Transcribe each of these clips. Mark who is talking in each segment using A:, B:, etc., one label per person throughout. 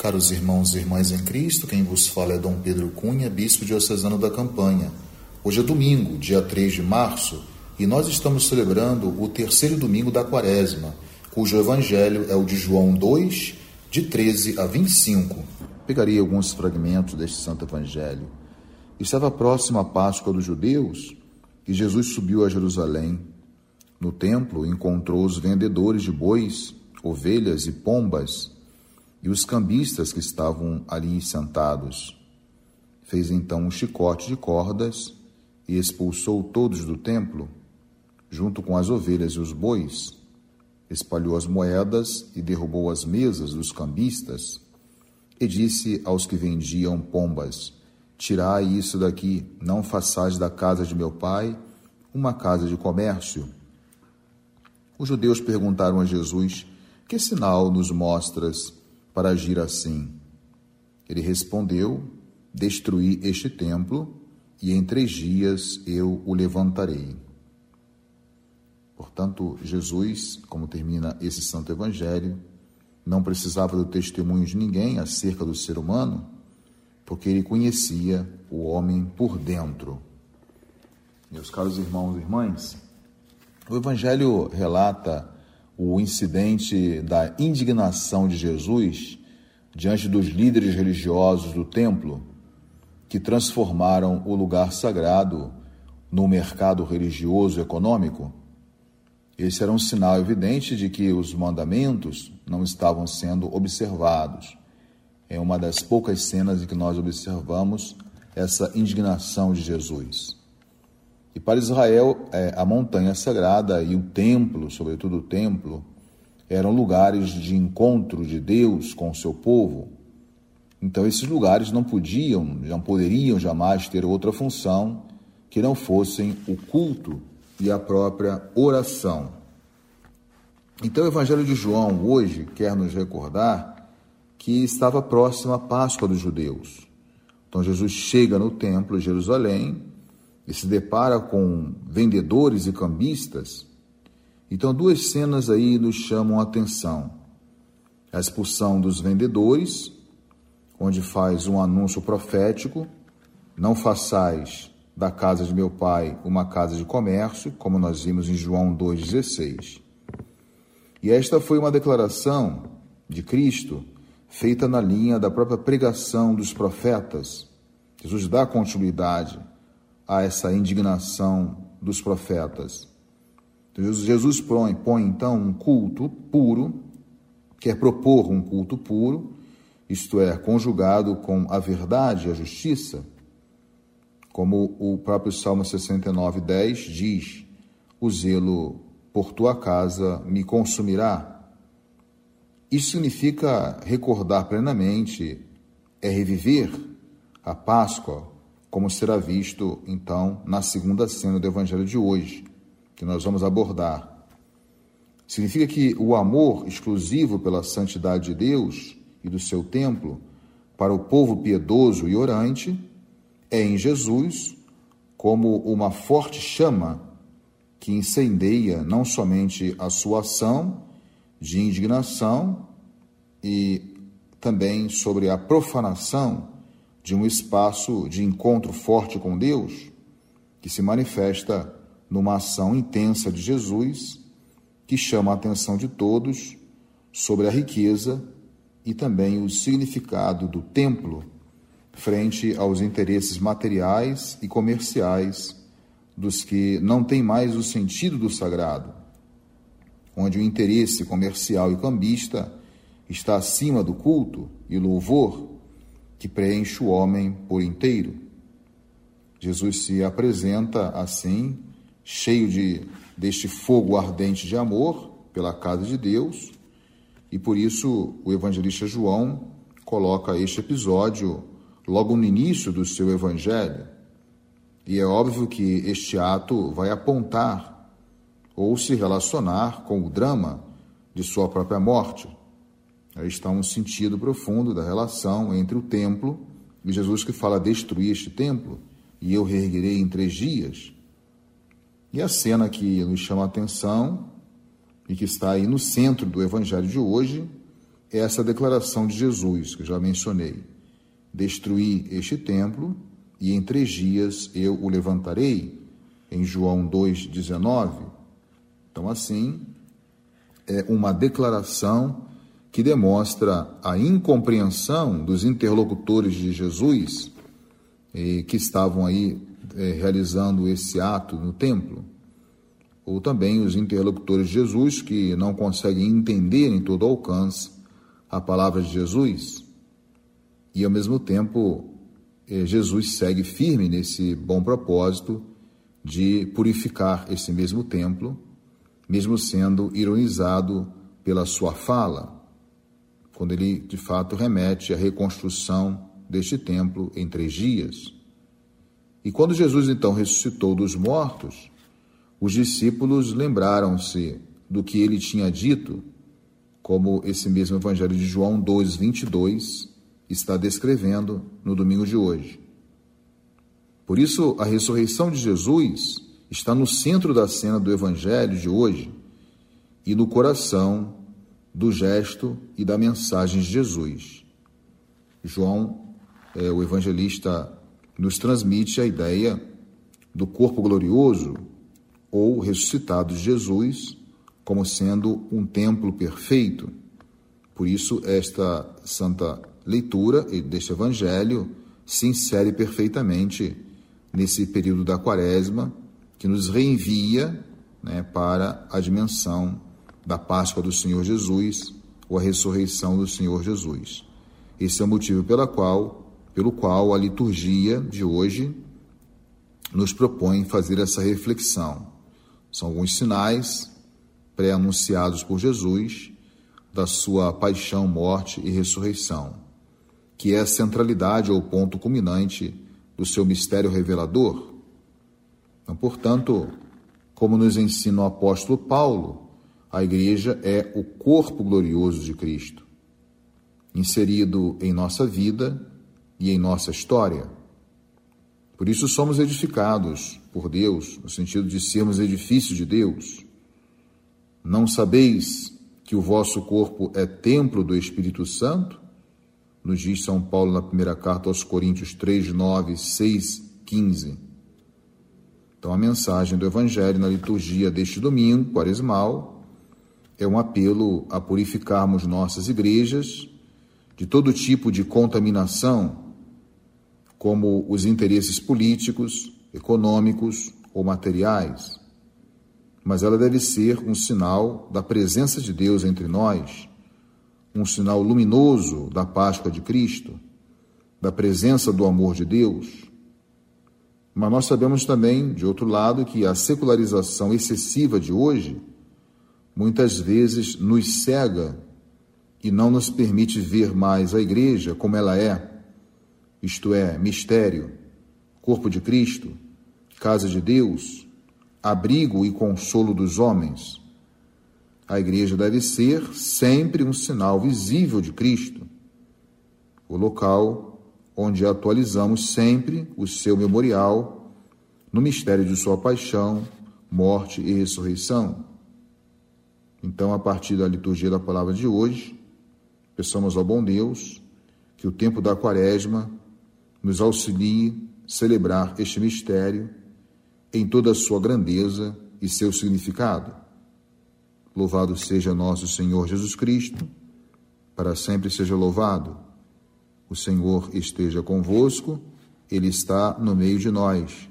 A: Caros irmãos e irmãs em Cristo, quem vos fala é Dom Pedro Cunha, bispo diocesano da Campanha. Hoje é domingo, dia 3 de março, e nós estamos celebrando o terceiro domingo da quaresma, cujo evangelho é o de João 2, de 13 a 25. Pegarei alguns fragmentos deste santo evangelho. Estava próxima a Páscoa dos judeus e Jesus subiu a Jerusalém. No templo encontrou os vendedores de bois, ovelhas e pombas e os cambistas que estavam ali sentados. Fez então um chicote de cordas e expulsou todos do templo, junto com as ovelhas e os bois. Espalhou as moedas e derrubou as mesas dos cambistas. E disse aos que vendiam pombas: Tirai isso daqui, não façais da casa de meu pai uma casa de comércio. Os judeus perguntaram a Jesus: Que sinal nos mostras para agir assim? Ele respondeu: Destruí este templo e em três dias eu o levantarei. Portanto, Jesus, como termina esse santo evangelho, não precisava do testemunho de ninguém acerca do ser humano, porque ele conhecia o homem por dentro. Meus caros irmãos e irmãs, o evangelho relata o incidente da indignação de Jesus diante dos líderes religiosos do templo que transformaram o lugar sagrado no mercado religioso econômico. Esse era um sinal evidente de que os mandamentos não estavam sendo observados. É uma das poucas cenas em que nós observamos essa indignação de Jesus. E para Israel, é, a montanha sagrada e o templo, sobretudo o templo, eram lugares de encontro de Deus com o seu povo. Então, esses lugares não podiam, não poderiam jamais ter outra função que não fossem o culto e a própria oração. Então, o Evangelho de João hoje quer nos recordar que estava próxima a Páscoa dos judeus. Então, Jesus chega no templo de Jerusalém e se depara com vendedores e cambistas. Então, duas cenas aí nos chamam a atenção: a expulsão dos vendedores, onde faz um anúncio profético: não façais da casa de meu pai uma casa de comércio, como nós vimos em João 2,16. E esta foi uma declaração de Cristo feita na linha da própria pregação dos profetas. Jesus dá continuidade a essa indignação dos profetas. Jesus põe, põe então um culto puro, quer propor um culto puro, isto é, conjugado com a verdade a justiça, como o próprio Salmo 69, 10 diz: O zelo por tua casa me consumirá. Isso significa recordar plenamente, é reviver a Páscoa, como será visto então na segunda cena do Evangelho de hoje, que nós vamos abordar. Significa que o amor exclusivo pela santidade de Deus e do seu templo para o povo piedoso e orante é em Jesus como uma forte chama que incendeia não somente a sua ação de indignação e também sobre a profanação de um espaço de encontro forte com Deus, que se manifesta numa ação intensa de Jesus, que chama a atenção de todos sobre a riqueza e também o significado do templo frente aos interesses materiais e comerciais dos que não têm mais o sentido do sagrado, onde o interesse comercial e cambista está acima do culto e louvor que preenche o homem por inteiro. Jesus se apresenta assim, cheio de deste fogo ardente de amor pela casa de Deus, e por isso o evangelista João coloca este episódio logo no início do seu evangelho. E é óbvio que este ato vai apontar ou se relacionar com o drama de sua própria morte. Aí está um sentido profundo da relação entre o templo e Jesus que fala destruir este templo e eu reerguerei em três dias. E a cena que nos chama a atenção e que está aí no centro do evangelho de hoje é essa declaração de Jesus, que eu já mencionei: Destruí este templo e em três dias eu o levantarei, em João 2,19. Então, assim, é uma declaração que demonstra a incompreensão dos interlocutores de Jesus que estavam aí eh, realizando esse ato no templo, ou também os interlocutores de Jesus que não conseguem entender em todo alcance a palavra de Jesus. E ao mesmo tempo eh, Jesus segue firme nesse bom propósito de purificar esse mesmo templo, mesmo sendo ironizado pela sua fala quando ele de fato remete à reconstrução deste templo em três dias. E quando Jesus então ressuscitou dos mortos, os discípulos lembraram-se do que ele tinha dito, como esse mesmo Evangelho de João 2, 22 está descrevendo no domingo de hoje. Por isso, a ressurreição de Jesus está no centro da cena do Evangelho de hoje e no coração do gesto e da mensagem de Jesus. João, é, o evangelista, nos transmite a ideia do corpo glorioso ou ressuscitado de Jesus como sendo um templo perfeito. Por isso, esta santa leitura deste evangelho se insere perfeitamente nesse período da quaresma que nos reenvia né, para a dimensão da Páscoa do Senhor Jesus ou a ressurreição do Senhor Jesus. Esse é o motivo pela qual, pelo qual a liturgia de hoje nos propõe fazer essa reflexão. São alguns sinais pré-anunciados por Jesus da sua paixão, morte e ressurreição, que é a centralidade ou ponto culminante do seu mistério revelador. Então, portanto, como nos ensina o apóstolo Paulo, a igreja é o corpo glorioso de Cristo, inserido em nossa vida e em nossa história. Por isso somos edificados por Deus, no sentido de sermos edifício de Deus. Não sabeis que o vosso corpo é templo do Espírito Santo? Nos diz São Paulo na primeira carta aos Coríntios 3, 9, 6, 15. Então, a mensagem do Evangelho na liturgia deste domingo, quaresmal, é um apelo a purificarmos nossas igrejas de todo tipo de contaminação, como os interesses políticos, econômicos ou materiais. Mas ela deve ser um sinal da presença de Deus entre nós, um sinal luminoso da Páscoa de Cristo, da presença do amor de Deus. Mas nós sabemos também, de outro lado, que a secularização excessiva de hoje muitas vezes nos cega e não nos permite ver mais a igreja como ela é, isto é, mistério, corpo de Cristo, casa de Deus, abrigo e consolo dos homens. A igreja deve ser sempre um sinal visível de Cristo, o local onde atualizamos sempre o seu memorial no mistério de sua paixão, morte e ressurreição. Então, a partir da liturgia da palavra de hoje, peçamos ao bom Deus que o tempo da quaresma nos auxilie celebrar este mistério em toda a sua grandeza e seu significado. Louvado seja nosso Senhor Jesus Cristo, para sempre seja louvado. O Senhor esteja convosco, Ele está no meio de nós.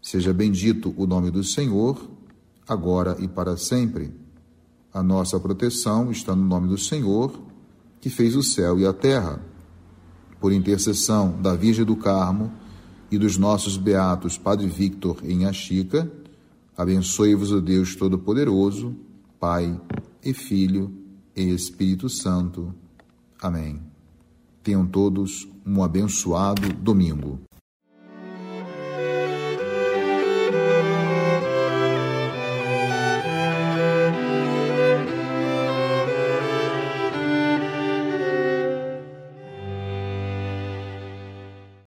A: Seja bendito o nome do Senhor, agora e para sempre. A nossa proteção está no nome do Senhor, que fez o céu e a terra. Por intercessão da Virgem do Carmo e dos nossos beatos Padre Victor em Achica, abençoe-vos o Deus Todo-Poderoso, Pai e Filho e Espírito Santo. Amém. Tenham todos um abençoado domingo.